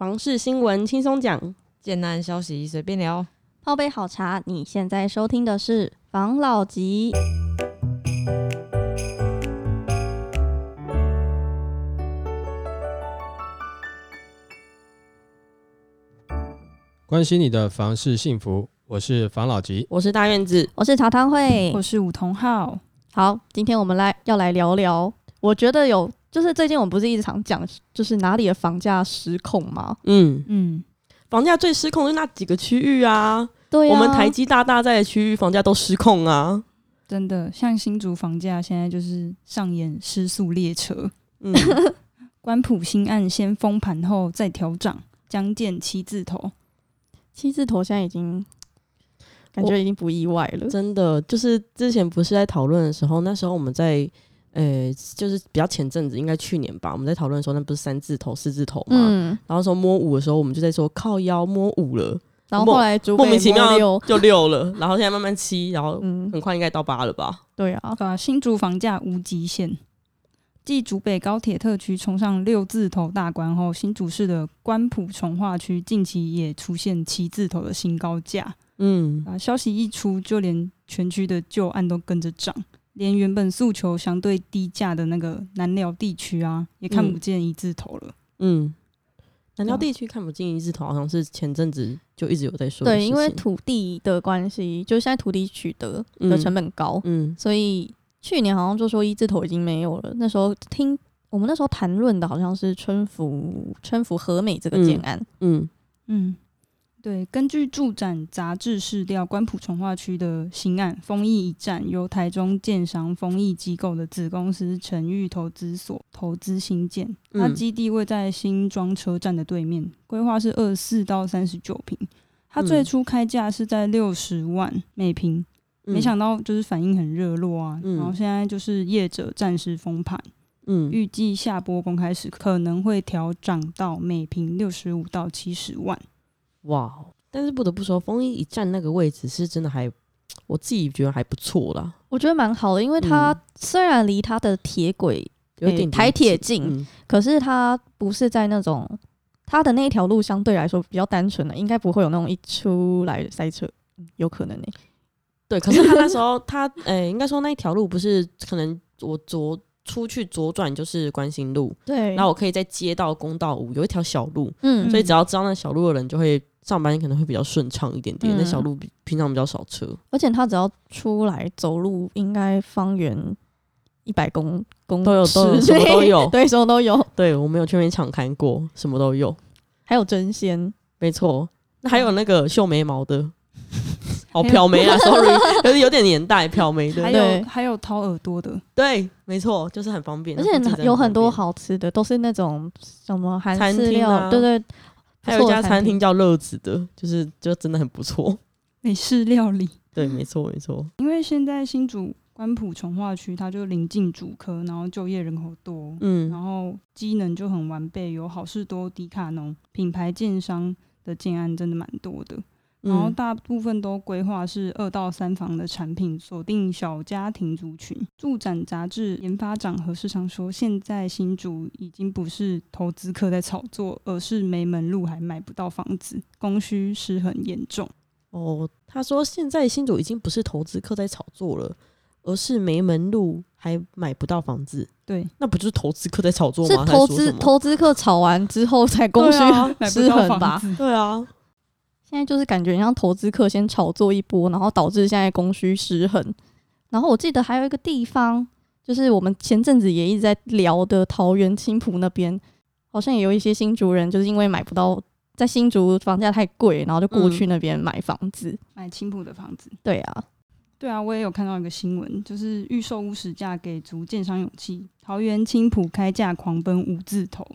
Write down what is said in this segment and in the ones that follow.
房事新闻轻松讲，简单消息随便聊。泡杯好茶，你现在收听的是房老吉。关心你的房事幸福，我是房老吉。我是大院子。我是茶汤会，我是武同浩。好，今天我们来要来聊聊，我觉得有就是最近我们不是一直常讲，就是哪里的房价失控吗？嗯，嗯，房价最失控的是那几个区域啊，对啊，我们台积大大在的区域房价都失控啊。真的，像新竹房价现在就是上演失速列车，嗯，关埔新案先封盘后再调涨，将见七字头。七字头现在已经感觉已经不意外了。真的就是之前不是在讨论的时候，那时候我们在呃，就是比较前阵子，应该去年吧，我们在讨论的时候，那不是三字头、四字头嘛？嗯，然后说摸五的时候，我们就在说靠腰摸五了，然后后来莫名其妙六，就六了，然后现在慢慢七，然后嗯，很快应该到八了吧？对啊，对啊，新竹房价无极限。继竹北高铁特区冲上六字头大关后，新竹市的关埔从化区近期也出现七字头的新高价。嗯，啊，消息一出，就连全区的旧案都跟着涨，连原本诉求相对低价的那个南寮地区啊，也看不见一字头了。嗯，南寮地区看不见一字头，好像是前阵子就一直有在说对，因为土地的关系，就现在土地取得的成本高，嗯。所以去年好像就说一字头已经没有了。那时候听我们那时候谈论的好像是春福春福和美这个建案，嗯。嗯，对，根据住展杂志市调，关埔从化区的新案丰益一站由台中建商丰益机构的子公司诚裕投资所投资新建，它嗯基地位在新庄车站的对面，规划是二十四到三十九平。它最嗯初开价是在六十万每平，嗯，没想到就是反应很热络啊，嗯然后现在就是业者暂时封盘，嗯预计下波公开时可能会调涨到每平六十五到七十万。哇，但是不得不说，风衣一站那个位置是真的还，我自己觉得还不错啦，我觉得蛮好的，因为它嗯。虽然离它的铁轨，有点台铁近嗯。可是它不是在那种它的那一条路相对来说比较单纯的，应该不会有那种一出来塞车，嗯有可能呢、对，可是他那时候他，呃、应该说那一条路不是可能我左出去左转就是关心路，对，然后我可以再接到公道五有一条小路，嗯。所以只要知道那小路的人就会上班可能会比较顺畅一点点，那嗯。小路比平常比较少车。而且他只要出来走路，应该方圆一百公公都有都有尺 什么都有。对，什么都有，对我没有去那边场看过，什么都有，还有针线，没错。那还有那个绣眉毛的，哦，漂眉啊，sorry，有有点年代，漂眉的。还，对。有还有掏耳朵的，对，没错，就是很方便，而且有很多，好吃的，都是那种什么韩餐式料，厅啊对对，还有一家餐厅叫乐子的，就是就真的很不错。美式料理。对，没错，没错。因为现在新竹关埔从化区，它就临近主科，然后就业人口多，嗯然后机能就很完备，有好事多、迪卡侬品牌建商的建案真的蛮多的。然后嗯大部分都规划是二到三房的产品，锁定小家庭族群。住展杂志研发长何世昌说，现在新竹已经不是投资客在炒作，而是没门路还买不到房子，供需失衡严重。哦，他说现在新竹已经不是投资客在炒作了，而是没门路还买不到房子，对，那不就是投资客在炒作是吗？投资投资客炒完之后才供需啊失衡吧？子。对啊，现在就是感觉像投资客先炒作一波，然后导致现在供需失衡。然后我记得还有一个地方，就是我们前阵子也一直在聊的桃园青浦那边，好像也有一些新竹人就是因为买不到，在新竹房价太贵，然后就过去那边买房子。买青浦的房子。对啊，对啊，我也有看到一个新闻，就是预售屋实价给足建商勇气，桃园青浦开价狂奔五字头。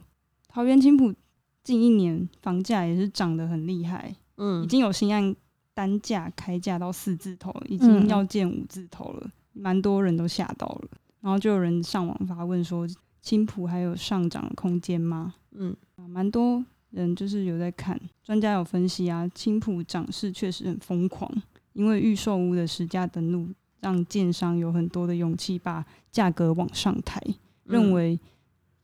桃园青浦近一年房价也是涨得很厉害，已嗯，经有新案单价开价到四字头，已经嗯要见五字头了，蛮多人都吓到了。然后就有人上网发问说，青浦还有上涨空间吗？嗯啊，蛮多人就是有在看，专家有分析啊，青浦涨势确实很疯狂，因为预售屋的实价登录让建商有很多的勇气把价格往上抬，认嗯为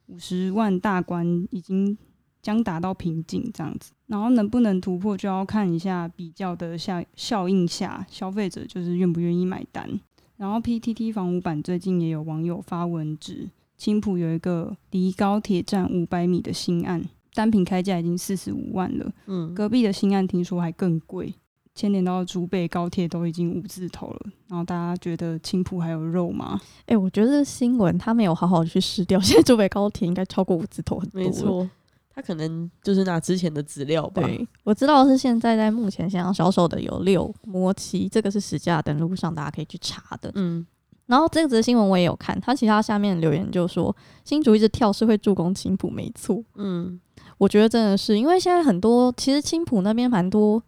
五十万大关已经将达到瓶颈这样子。然后能不能突破，就要看一下比较的效效应下，消费者就是愿不愿意买单。然后 PTT 房屋版最近也有网友发文指，青浦有一个离高铁站五百米的新案，单品开价已经四十五万了。嗯，隔壁的新案听说还更贵，牵连到竹北高铁都已经五字头了。然后大家觉得青浦还有肉吗？哎、我觉得这新闻他没有好好地去试掉，现在竹北高铁应该超过五字头很多。没，错，他可能就是拿之前的资料吧。对，我知道是现在在目前想要销售的有六摸七，这个是实价登录上大家可以去查的。嗯，然后这则新闻我也有看，他其他下面留言就说新竹一直跳是会助攻青浦，没错，嗯，我觉得真的是因为现在很多其实青浦那边蛮多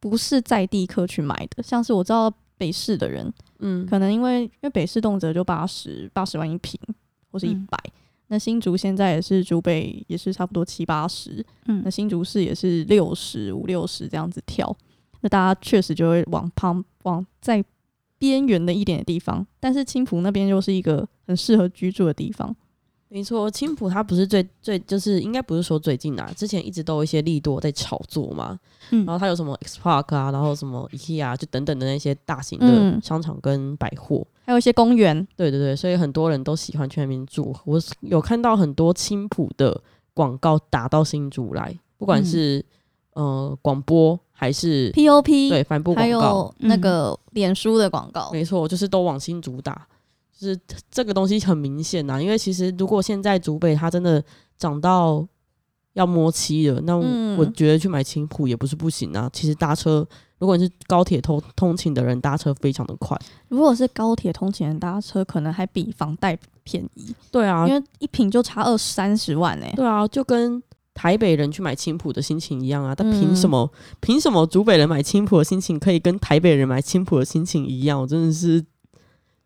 不是在地客去买的，像是我知道北市的人，嗯，可能因为因为北市动辄就八十八十万一平或是一嗯。百、那新竹现在也是竹北也是差不多七八十，嗯那新竹市也是六十五六十这样子跳，那大家确实就会往旁往在边缘的一点的地方，但是青浦那边又是一个很适合居住的地方。没错，青浦它不是最最就是应该不是说最近啊，之前一直都有一些利多在炒作嘛。嗯然后它有什么 X Park 啊，然后什么 IKEA 就等等的那些大型嗯的商场跟百货。还有一些公园，对对对，所以很多人都喜欢去那边住。我是有看到很多青浦的广告打到新竹来，不管嗯是、呃广播还是 POP，对帆布还广告，有那个脸书的广告，没错，就是都往新竹打。就是这个东西很明显呐、因为其实如果现在竹北它真的涨到要摸七了，那我,、觉得去买青浦也不是不行啊。其实搭车，如果你是高铁通通勤的人，搭车非常的快。如果是高铁通勤人搭车，可能还比房贷便宜，对啊，因为一平就差二三十万哎、对啊，就跟台北人去买青浦的心情一样啊。但嗯凭什么？凭、什么竹北人买青浦的心情可以跟台北人买青浦的心情一样？我真的是，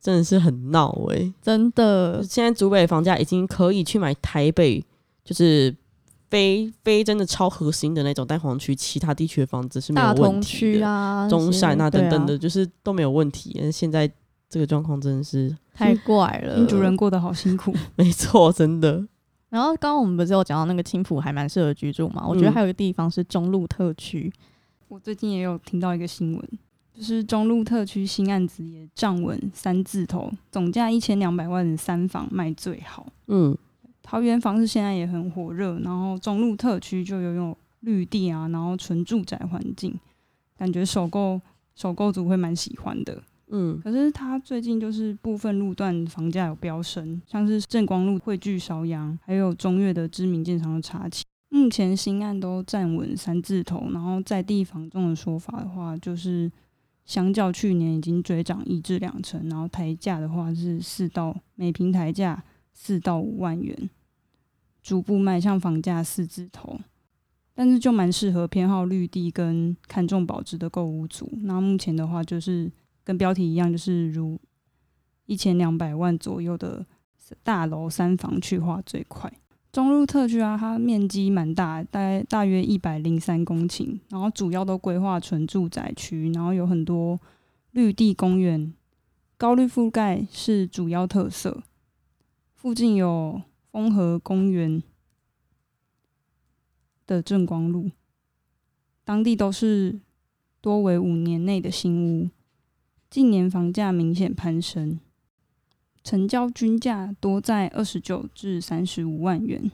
真的是很闹诶、真的现在竹北房价已经可以去买台北，就是非非真的超核心的那种蛋黄区，其他地区的房子是没有大问题同区。啊、中山啊那等等的，啊就是都没有问题。但是现在这个状况真的是太怪了。新主人过得好辛苦。没错，真的。然后刚刚我们不是有讲到那个青浦还蛮适合居住嘛？我觉得嗯还有一个地方是中路特区，我最近也有听到一个新闻，就是中路特区新案子也站稳三字头，总价一千两百万的三房卖最好。嗯，桃园房市现在也很火热，然后中路特区就拥有绿地啊，然后纯住宅环境，感觉首购首购族会蛮喜欢的。嗯可是它最近就是部分路段房价有飙升，像是正光路汇聚朝阳，还有中越的知名建商的插旗。目前新案都站稳三字头，然后在地房中的说法的话，就是相较去年已经追涨一至两成，然后台价的话是四到每平台价四到五万元，逐步迈向房价四字头。但是就蛮适合偏好绿地跟看重保值的购物族。那目前的话就是跟标题一样，就是如一千两百万左右的大楼三房去化最快。中路特区啊，它面积蛮大，大概大约一百零三公顷，然后主要都规划纯住宅区，然后有很多绿地公园，高绿覆盖是主要特色。附近有丰和公园的正光路，当地都是多为五年内的新屋，近年房价明显攀升，成交均价多在二十九至三十五万元，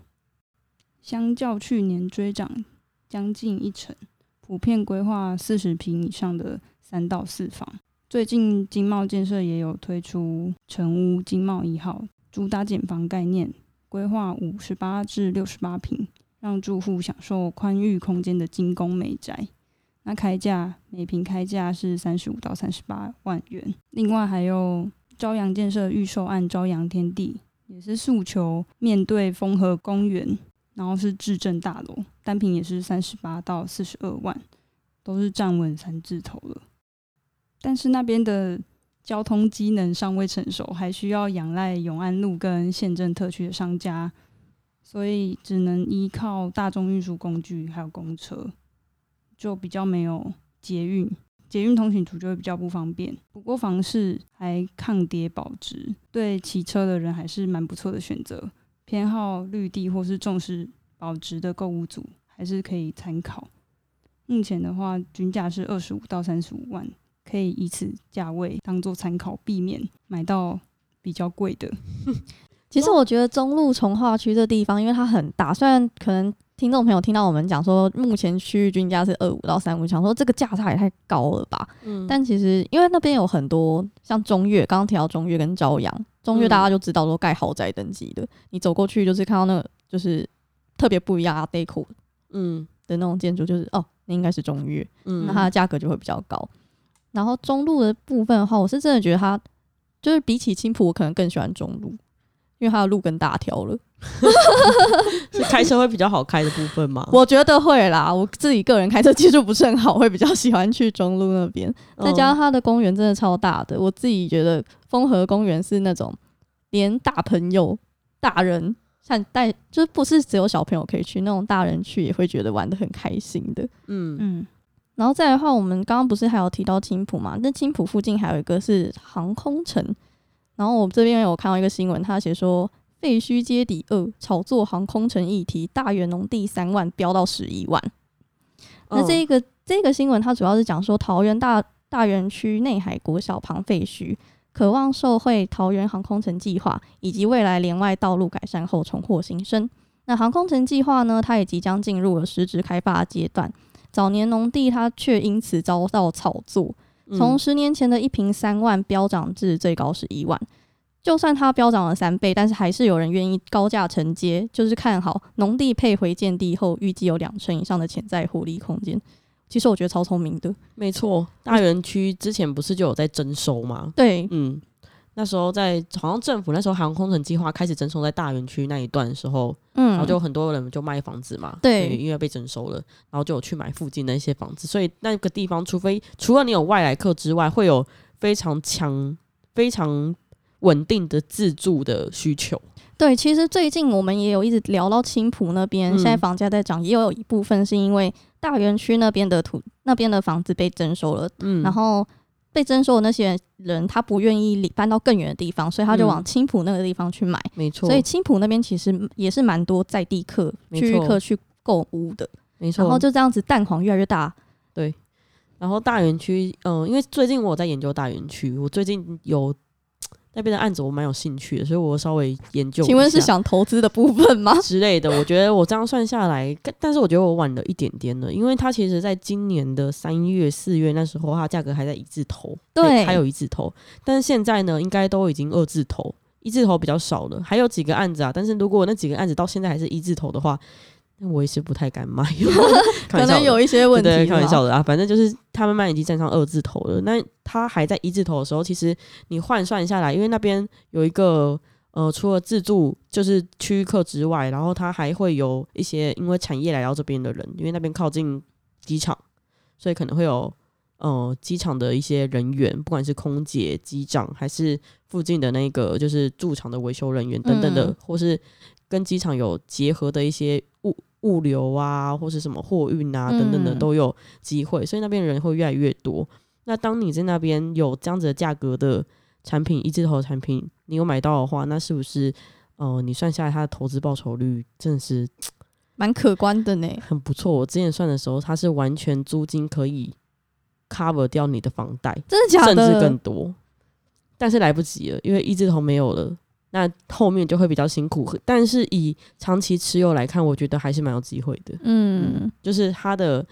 相较去年追涨将近一成，普遍规划四十平以上的三到四房。最近金茂建设也有推出成屋金茂一号，主打简房概念，规划五十八至六十八平，让住户享受宽裕空间的精工美宅。那开价每平开价是三十五到三十八万元。另外还有朝阳建设预售案朝阳天地，也是诉求面对丰和公园，然后是智正大楼，单品也是三十八到四十二万，都是站稳三字头了。但是那边的交通机能尚未成熟，还需要仰赖永安路跟县政特区的商家，所以只能依靠大众运输工具还有公车，就比较没有捷运。捷运通勤族就会比较不方便。不过房市还抗跌保值，对骑车的人还是蛮不错的选择。偏好绿地或是重视保值的购物组，还是可以参考。目前的话，均价是二十五到三十五万，可以以此价位当做参考，避免买到比较贵的。其实我觉得中路从化区这地方，因为它很大，虽然可能听众朋友听到我们讲说，目前区域均价是二五到三五，想说这个价差也太高了吧？嗯，但其实因为那边有很多像中越，刚刚提到中越跟朝阳，中越大家就知道说盖豪宅等级的，你走过去就是看到那个就是特别不一样啊，deco 嗯的那种建筑，就是哦，那应该是中越，嗯，那它的价格就会比较高。然后中路的部分的话，我是真的觉得它就是比起青浦，我可能更喜欢中路，因为它的路更大条了。是开车会比较好开的部分吗？我觉得会啦，我自己个人开车技术不是很好，会比较喜欢去中路那边。再加上它的公园真的超大的，我自己觉得丰和公园是那种连大朋友、大人像带，就是不是只有小朋友可以去，那种大人去也会觉得玩的很开心的。嗯嗯，然后再来的话，我们刚刚不是还有提到青浦嘛？那青浦附近还有一个是航空城，然后我这边有看到一个新闻，他写说废墟街底二炒作航空城议题，大元农地三万飙到十一万。那这嗯个、这个新闻，它主要是讲说桃园大大园区内海国小旁废墟，渴望受惠桃园航空城计划以及未来连外道路改善后重获新生。那航空城计划呢，它也即将进入了实质开发阶段。早年农地它却因此遭到炒作，嗯从十年前的一平三万飙涨至最高十一万。就算它飙涨了三倍，但是还是有人愿意高价承接，就是看好农地配回建地后，预计有两成以上的潜在获利空间。其实我觉得超聪明的，没错，大园区之前不是就有在征收吗？对，嗯，那时候在好像政府那时候航空城计划开始征收在大园区那一段的时候，嗯，然后就很多人就卖房子嘛，对。因为被征收了，然后就有去买附近的一些房子，所以那个地方，除非除了你有外来客之外，会有非常强、非常稳定的自住的需求。对，其实最近我们也有一直聊到青浦那边，嗯现在房价在涨，也有一部分是因为大园区那边的土那边的房子被征收了，嗯，然后被征收的那些人他不愿意离搬到更远的地方，所以他就往嗯青浦那个地方去买。没错，所以青浦那边其实也是蛮多在地客、区域客去购物的，没错，然后就这样子蛋黄越来越大。对然后大园区，嗯、因为最近我有在研究大园区，我最近有那边的案子，我蛮有兴趣的，所以我稍微研究。请问是想投资的部分吗？之类的？我觉得我这样算下来，但但是我觉得我晚了一点点了，因为它其实在今年的三月、四月那时候，它价格还在一字头，对还还有一字头，但是现在呢，应该都已经二字头，一字头比较少了，还有几个案子啊，但是如果那几个案子到现在还是一字头的话，那我也是不太敢买，开可能有一些问题。开玩笑的啊，反正就是他慢慢已经站上二字头了。那他还在一字头的时候，其实你换算下来，因为那边有一个呃，除了自助就是区域客之外，然后他还会有一些因为产业来到这边的人，因为那边靠近机场，所以可能会有呃机场的一些人员，不管是空姐、机长，还是附近的那个就是驻场的维修人员等等的，嗯或是跟机场有结合的一些物物流啊，或是什么货运啊等等的嗯都有机会，所以那边人会越来越多。那当你在那边有这样子的价格的产品，一字头的产品，你有买到的话，那是不是呃，你算下来它的投资报酬率真的是 蛮可观的呢。很不错？我之前算的时候，它是完全租金可以 cover 掉你的房贷，真的假的甚至？更多，但是来不及了，因为一字头没有了。那后面就会比较辛苦，但是以长期持有来看，我觉得还是蛮有机会的。嗯，就是它的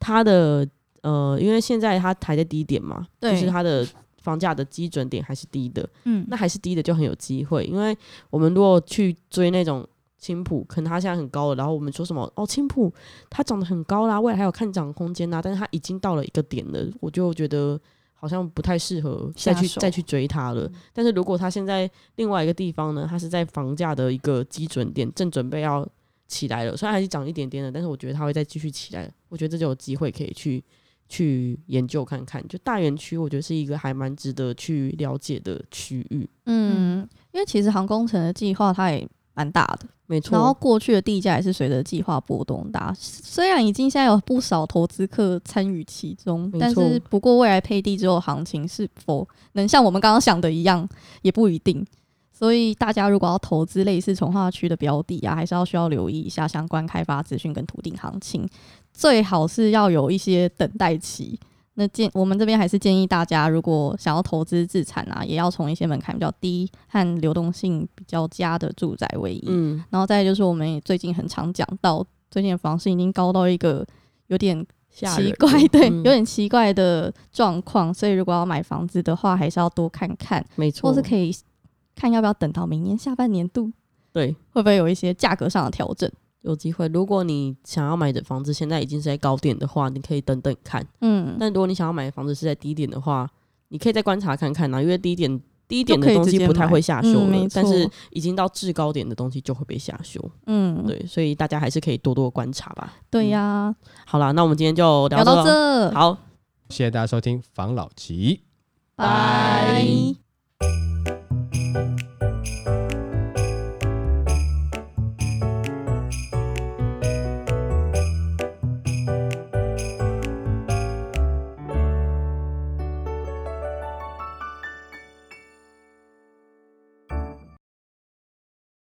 它的呃，因为现在它还在低点嘛，就是它的房价的基准点还是低的，嗯，那还是低的就很有机会。因为我们如果去追那种青浦，可能它现在很高了，然后我们说什么哦，青浦它涨得很高啦，未来还有看涨空间呐，但是它已经到了一个点了，我就觉得。好像不太适合再去再去追它了。但是如果它现在另外一个地方呢，它是在房价的一个基准点，正准备要起来了，虽然还是涨一点点的，但是我觉得它会再继续起来。我觉得这就有机会可以去去研究看看。就大园区，我觉得是一个还蛮值得去了解的区域。嗯，因为其实航空城的计划它也蛮大的，没错，然后过去的地价也是随着计划波动大。虽然已经现在有不少投资客参与其中，但是不过未来配地之后行情是否能像我们刚刚想的一样，也不一定。所以大家如果要投资类似从化区的标的啊，还是要需要留意一下相关开发资讯跟土地行情，最好是要有一些等待期。那建我们这边还是建议大家，如果想要投资自产啊，也要从一些门槛比较低和流动性比较佳的住宅为宜。嗯，然后再就是我们也最近很常讲到，最近的房市已经高到一个有点奇怪，对，嗯有点奇怪的状况。所以如果要买房子的话，还是要多看看，没错，或是可以看要不要等到明年下半年度，对。会不会有一些价格上的调整。有机会，如果你想要买的房子现在已经是在高点的话，你可以等等看。嗯，但如果你想要买的房子是在低点的话，你可以再观察看看啦，因为低点低点的东西不太会下修了，嗯但是已经到制高点的东西就会被下修。嗯，对，所以大家还是可以多多观察吧。对呀、好啦，那我们今天就聊到。这，好，谢谢大家收听房老吉。拜。